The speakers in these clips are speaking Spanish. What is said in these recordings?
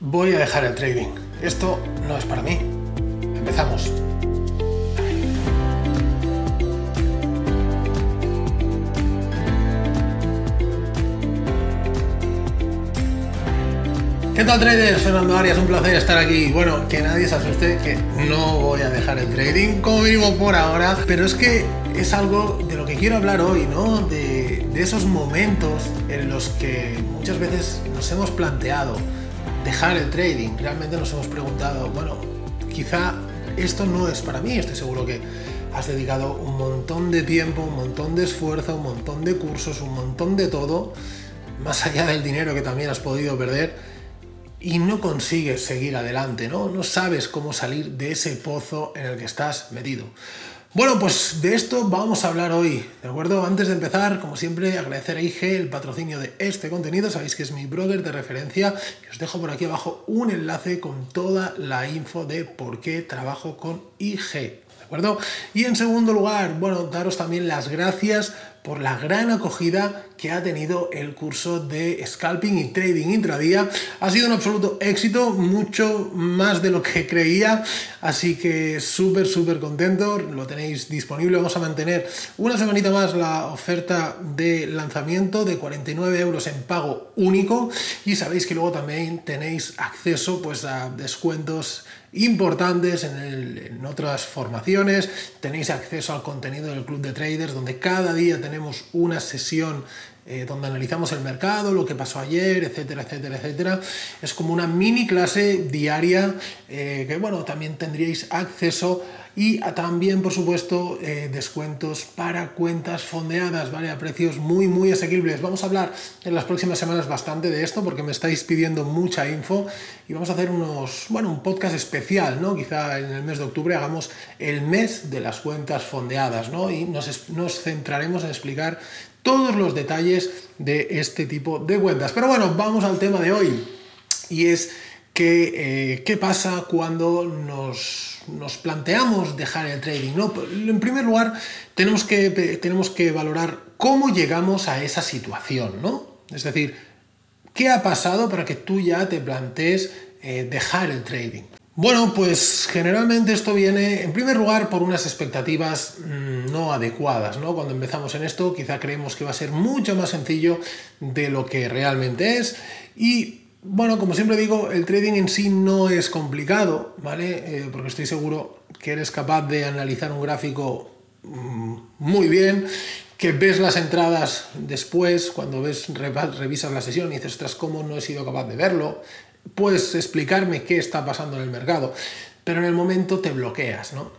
Voy a dejar el trading. Esto no es para mí. Empezamos. ¿Qué tal traders? Fernando Arias, un placer estar aquí. Bueno, que nadie se asuste, que no voy a dejar el trading, como mínimo por ahora, pero es que es algo de lo que quiero hablar hoy, ¿no? De, de esos momentos en los que muchas veces nos hemos planteado dejar el trading. Realmente nos hemos preguntado, bueno, quizá esto no es para mí, estoy seguro que has dedicado un montón de tiempo, un montón de esfuerzo, un montón de cursos, un montón de todo, más allá del dinero que también has podido perder y no consigues seguir adelante, ¿no? No sabes cómo salir de ese pozo en el que estás metido. Bueno, pues de esto vamos a hablar hoy, ¿de acuerdo? Antes de empezar, como siempre, agradecer a IG el patrocinio de este contenido. Sabéis que es mi blogger de referencia os dejo por aquí abajo un enlace con toda la info de por qué trabajo con IG. ¿De acuerdo? Y en segundo lugar, bueno, daros también las gracias por la gran acogida que ha tenido el curso de scalping y trading intradía. Ha sido un absoluto éxito, mucho más de lo que creía, así que súper, súper contento. Lo tenéis disponible. Vamos a mantener una semanita más la oferta de lanzamiento de 49 euros en pago único y sabéis que luego también tenéis acceso pues, a descuentos importantes en, otras formaciones. Tenéis acceso al contenido del club de traders, donde cada día tenemos una sesión eh, donde analizamos el mercado, lo que pasó ayer, etcétera, etcétera, etcétera. Es como una mini clase diaria eh, que, bueno, también tendríais acceso y también, por supuesto, eh, descuentos para cuentas fondeadas, ¿vale? A precios muy, muy asequibles. Vamos a hablar en las próximas semanas bastante de esto porque me estáis pidiendo mucha info y vamos a hacer unos, bueno, un podcast especial, ¿no? Quizá en el mes de octubre hagamos el mes de las cuentas fondeadas, ¿no? Y nos, nos centraremos en explicar todos los detalles de este tipo de cuentas. Pero bueno, vamos al tema de hoy y es eh, qué pasa cuando nos planteamos dejar el trading. ¿no? En primer lugar, tenemos que, tenemos que valorar cómo llegamos a esa situación. ¿no? Es decir, ¿qué ha pasado para que tú ya te plantees eh, dejar el trading? Bueno, pues generalmente esto viene en primer lugar por unas expectativas mm, no adecuadas, ¿no? Cuando empezamos en esto quizá creemos que va a ser mucho más sencillo de lo que realmente es y bueno, como siempre digo, el trading en sí no es complicado, ¿vale? Eh, porque estoy seguro que eres capaz de analizar un gráfico mm, muy bien, que ves las entradas después, cuando ves, revisas la sesión y dices, ostras, ¿cómo no he sido capaz de verlo? Puedes explicarme qué está pasando en el mercado, pero en el momento te bloqueas, ¿no?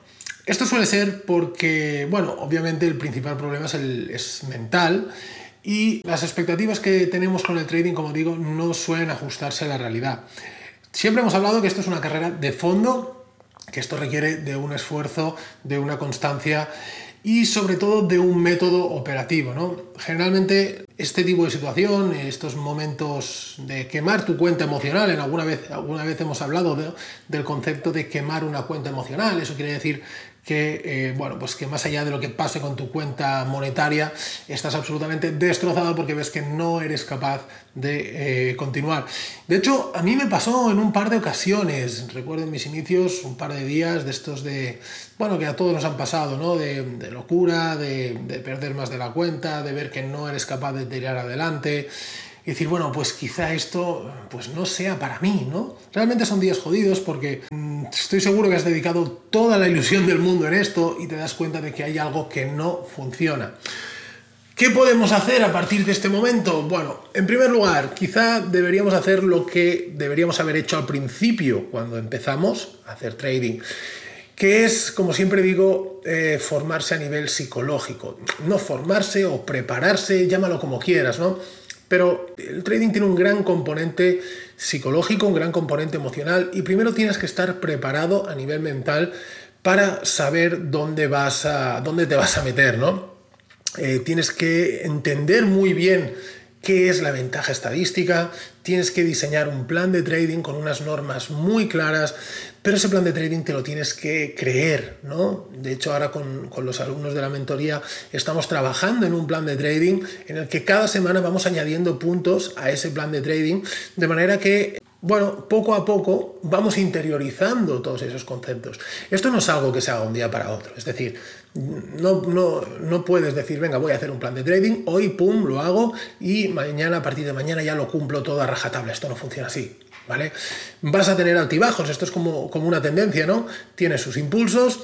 Esto suele ser porque, bueno, obviamente el principal problema es, el, es mental y las expectativas que tenemos con el trading, como digo, no suelen ajustarse a la realidad. Siempre hemos hablado que esto es una carrera de fondo, que esto requiere de un esfuerzo, de una constancia y sobre todo de un método operativo. ¿no? Generalmente este tipo de situación, estos momentos de quemar tu cuenta emocional, en alguna vez, alguna vez hemos hablado del concepto de quemar una cuenta emocional, eso quiere decir que, eh, bueno, pues que más allá de lo que pase con tu cuenta monetaria, estás absolutamente destrozado porque ves que no eres capaz de eh, continuar. De hecho, a mí me pasó en un par de ocasiones, recuerdo en mis inicios, un par de días de estos de, bueno, que a todos nos han pasado, ¿no? De, locura, de, de perder más de la cuenta, de ver que no eres capaz de tirar adelante y decir, bueno, pues quizá esto pues no sea para mí, ¿no? Realmente son días jodidos porque estoy seguro que has dedicado toda la ilusión del mundo en esto y te das cuenta de que hay algo que no funciona. ¿Qué podemos hacer a partir de este momento? Bueno, en primer lugar, quizá deberíamos hacer lo que deberíamos haber hecho al principio cuando empezamos a hacer trading que es, como siempre digo, eh, formarse a nivel psicológico. No formarse o prepararse, llámalo como quieras, ¿no? Pero el trading tiene un gran componente psicológico, un gran componente emocional y primero tienes que estar preparado a nivel mental para saber dónde, vas a, dónde te vas a meter, ¿no? Eh, tienes que entender muy bien qué es la ventaja estadística, tienes que diseñar un plan de trading con unas normas muy claras, pero ese plan de trading te lo tienes que creer, ¿no? De hecho, ahora con, los alumnos de la mentoría estamos trabajando en un plan de trading en el que cada semana vamos añadiendo puntos a ese plan de trading, de manera que bueno, poco a poco vamos interiorizando todos esos conceptos. Esto no es algo que se haga un día para otro. Es decir, no, no, no, puedes decir, venga, voy a hacer un plan de trading, hoy, pum, lo hago y mañana, a partir de mañana, ya lo cumplo todo a rajatabla. Esto no funciona así. ¿Vale? Vas a tener altibajos, esto es como, como una tendencia, ¿no? Tienes sus impulsos,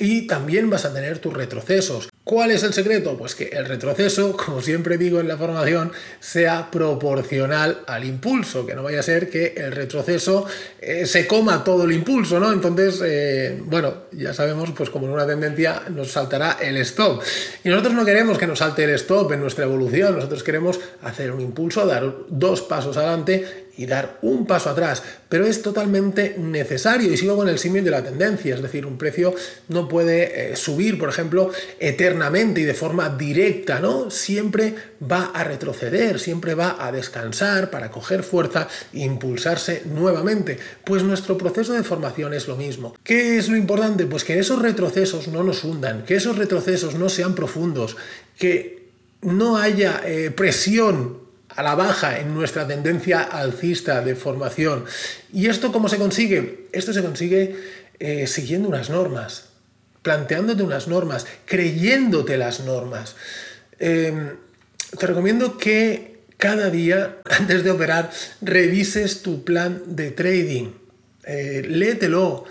y también vas a tener tus retrocesos. ¿Cuál es el secreto? Pues que el retroceso, como siempre digo en la formación, sea proporcional al impulso, que no vaya a ser que el retroceso eh, se coma todo el impulso, ¿no? Entonces, eh, bueno, ya sabemos, pues como en una tendencia nos saltará el stop. Y nosotros no queremos que nos salte el stop en nuestra evolución, nosotros queremos hacer un impulso, dar dos pasos adelante y dar un paso atrás, pero es totalmente necesario y sigo con el símil de la tendencia, es decir, un precio no puede eh, subir, por ejemplo, eternamente y de forma directa, ¿no? Siempre va a retroceder, siempre va a descansar para coger fuerza e impulsarse nuevamente. Pues nuestro proceso de formación es lo mismo. ¿Qué es lo importante? Pues que esos retrocesos no nos hundan, que esos retrocesos no sean profundos, que no haya eh, presión a la baja en nuestra tendencia alcista de formación. ¿Y esto cómo se consigue? Esto se consigue eh, siguiendo unas normas, planteándote unas normas, creyéndote las normas. Em, te recomiendo que cada día, antes de operar, revises tu plan de trading. Eh, léetelo,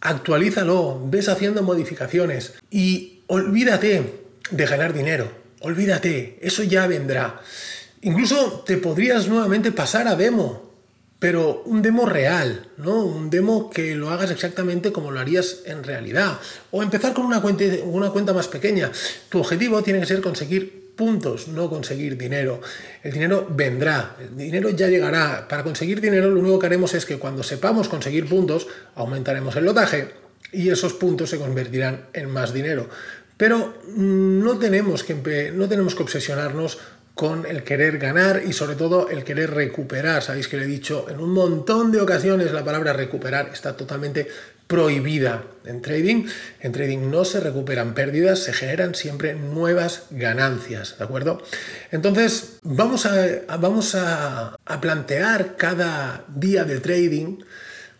actualízalo, ves haciendo modificaciones y olvídate de ganar dinero. Olvídate, eso ya vendrá. Incluso te podrías nuevamente pasar a demo, pero un demo real, ¿no? Un demo que lo hagas exactamente como lo harías en realidad. O empezar con una cuenta, más pequeña. Tu objetivo tiene que ser conseguir puntos, no conseguir dinero. El dinero vendrá, el dinero ya llegará. Para conseguir dinero lo único que haremos es que cuando sepamos conseguir puntos, aumentaremos el lotaje y esos puntos se convertirán en más dinero. Pero no tenemos que, no tenemos que obsesionarnos con el querer ganar y sobre todo el querer recuperar. Sabéis que le he dicho en un montón de ocasiones la palabra recuperar está totalmente prohibida en trading. En trading no se recuperan pérdidas, se generan siempre nuevas ganancias, ¿de acuerdo? Entonces, vamos a, vamos a, a plantear cada día de trading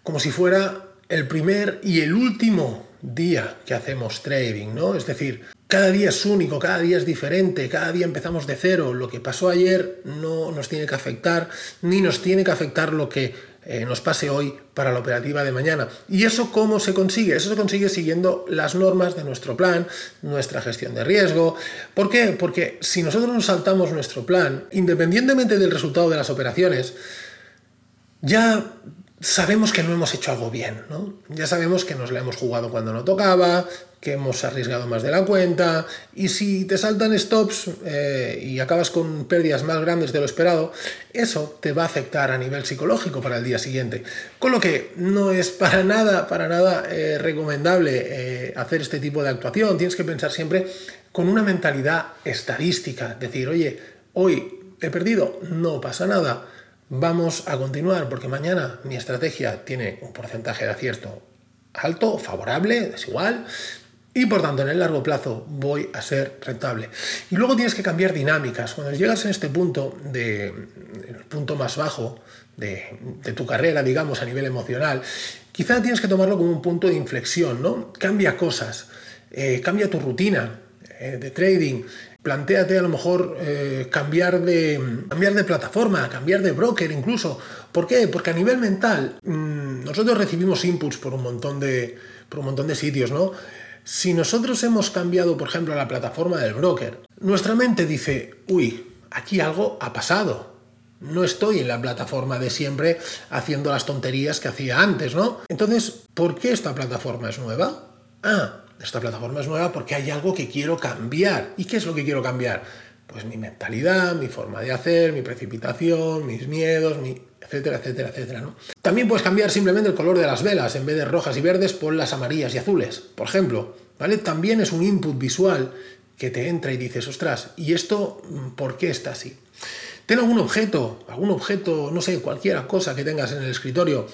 como si fuera el primer y el último día que hacemos trading, ¿no? Es decir, cada día es único, cada día es diferente, cada día empezamos de cero. Lo que pasó ayer no nos tiene que afectar, ni nos tiene que afectar lo que eh, nos pase hoy para la operativa de mañana. ¿Y eso cómo se consigue? Eso se consigue siguiendo las normas de nuestro plan, nuestra gestión de riesgo. ¿Por qué? Porque si nosotros nos saltamos nuestro plan, independientemente del resultado de las operaciones, ya sabemos que no hemos hecho algo bien, ¿no? Ya sabemos que nos la hemos jugado cuando no tocaba, que hemos arriesgado más de la cuenta, y si te saltan stops eh, y acabas con pérdidas más grandes de lo esperado, eso te va a afectar a nivel psicológico para el día siguiente. Con lo que no es para nada, para nada eh, recomendable eh, hacer este tipo de actuación. Tienes que pensar siempre con una mentalidad estadística, decir, oye, hoy he perdido, no pasa nada vamos a continuar porque mañana mi estrategia tiene un porcentaje de acierto alto, favorable, desigual, y por tanto en el largo plazo voy a ser rentable. Y luego tienes que cambiar dinámicas. Cuando llegas en este punto, de, el punto más bajo de, tu carrera, digamos, a nivel emocional, quizá tienes que tomarlo como un punto de inflexión, ¿no? Cambia cosas, eh, cambia tu rutina eh, de trading, Plantéate a lo mejor eh, cambiar, de, cambiar de plataforma, cambiar de broker incluso. ¿Por qué? Porque a nivel mental mm, nosotros recibimos inputs por un montón de, por un montón de sitios, ¿no? Si nosotros hemos cambiado, por ejemplo, la plataforma del broker, nuestra mente dice, uy, aquí algo ha pasado. No estoy en la plataforma de siempre haciendo las tonterías que hacía antes, ¿no? Entonces, ¿por qué esta plataforma es nueva? Ah, esta plataforma es nueva porque hay algo que quiero cambiar. ¿Y qué es lo que quiero cambiar? Pues mi mentalidad, mi forma de hacer, mi precipitación, mis miedos, mi etcétera, etcétera, etcétera. ¿no? También puedes cambiar simplemente el color de las velas. En vez de rojas y verdes, pon las amarillas y azules, por ejemplo. ¿vale? También es un input visual que te entra y dices, ostras, ¿y esto mm, por qué está así? Ten algún objeto, algún objeto, no sé, cualquier cosa que tengas en el escritorio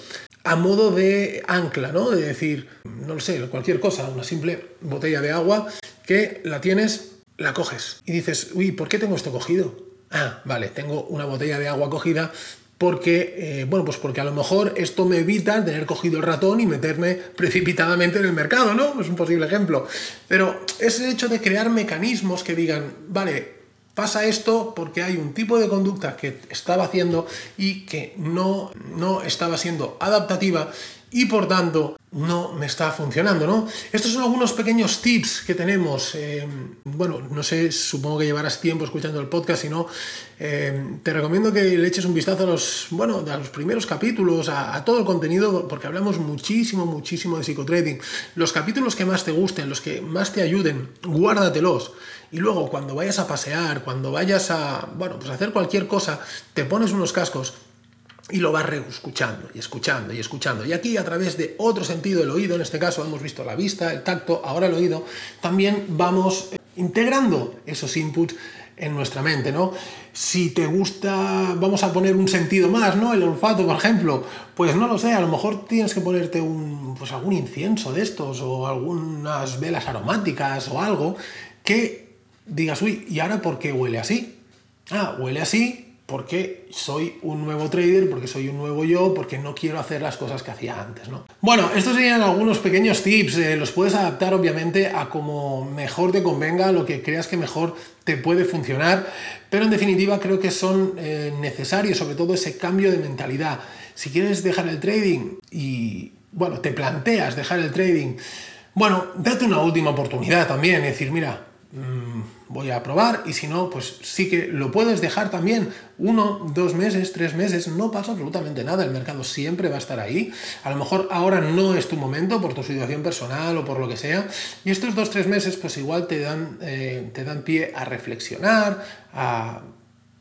a modo de ancla, ¿no? De decir, no lo sé, cualquier cosa, una simple botella de agua que la tienes, la coges y dices, uy, ¿por qué tengo esto cogido? Ah, vale, tengo una botella de agua cogida porque, eh, bueno, pues porque a lo mejor esto me evita tener cogido el ratón y meterme precipitadamente en el mercado, ¿no? Es un posible ejemplo. Pero es el hecho de crear mecanismos que digan, vale, pasa esto porque hay un tipo de conducta que estaba haciendo y que no, no estaba siendo adaptativa y por tanto no me está funcionando, ¿no? Estos son algunos pequeños tips que tenemos. Eh, bueno, no sé, supongo que llevarás tiempo escuchando el podcast, si no, eh, te recomiendo que le eches un vistazo a los, bueno, a los primeros capítulos, a, todo el contenido, porque hablamos muchísimo, muchísimo de psicotrading. Los capítulos que más te gusten, los que más te ayuden, guárdatelos. Y luego, cuando vayas a pasear, cuando vayas a, bueno, pues a hacer cualquier cosa, te pones unos cascos y lo vas reescuchando y escuchando y escuchando. Y aquí a través de otro sentido, el oído, en este caso hemos visto la vista, el tacto, ahora el oído, también vamos eh, integrando esos inputs en nuestra mente, ¿no? Si te gusta, vamos a poner un sentido más, ¿no? El olfato, por ejemplo, pues no lo sé, a lo mejor tienes que ponerte un, pues algún incienso de estos o algunas velas aromáticas o algo que digas, uy, ¿y ahora por qué huele así? Ah, huele así porque soy un nuevo trader, porque soy un nuevo yo, porque no quiero hacer las cosas que hacía antes, ¿no? Bueno, estos serían algunos pequeños tips, eh, los puedes adaptar obviamente a como mejor te convenga, lo que creas que mejor te puede funcionar, pero en definitiva creo que son eh, necesarios, sobre todo ese cambio de mentalidad. Si quieres dejar el trading y, bueno, te planteas dejar el trading, bueno, date una última oportunidad también, es decir, mira, Mm, voy a probar y si no, pues sí que lo puedes dejar también. Uno, dos meses, tres meses, no pasa absolutamente nada, el mercado siempre va a estar ahí, a lo mejor ahora no es tu momento por tu situación personal o por lo que sea, y estos dos, tres meses pues igual te dan, eh, te dan pie a reflexionar, a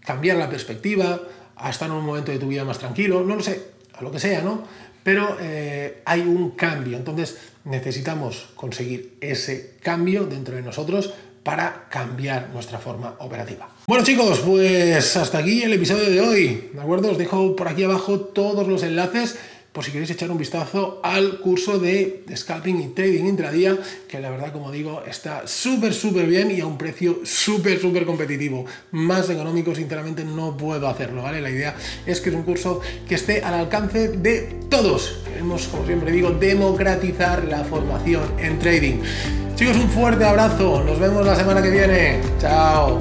cambiar la perspectiva, a estar en un momento de tu vida más tranquilo, no lo sé, a lo que sea, ¿no? Pero eh, hay un cambio, entonces necesitamos conseguir ese cambio dentro de nosotros para cambiar nuestra forma operativa. Bueno chicos, pues hasta aquí el episodio de hoy, ¿de acuerdo? Os dejo por aquí abajo todos los enlaces por si queréis echar un vistazo al curso de scalping y trading intradía, que la verdad, como digo, está súper, súper bien y a un precio súper, súper competitivo. Más económico, sinceramente, no puedo hacerlo, ¿vale? La idea es que es un curso que esté al alcance de todos. Queremos, como siempre digo, democratizar la formación en trading. Chicos, un fuerte abrazo. Nos vemos la semana que viene. Chao.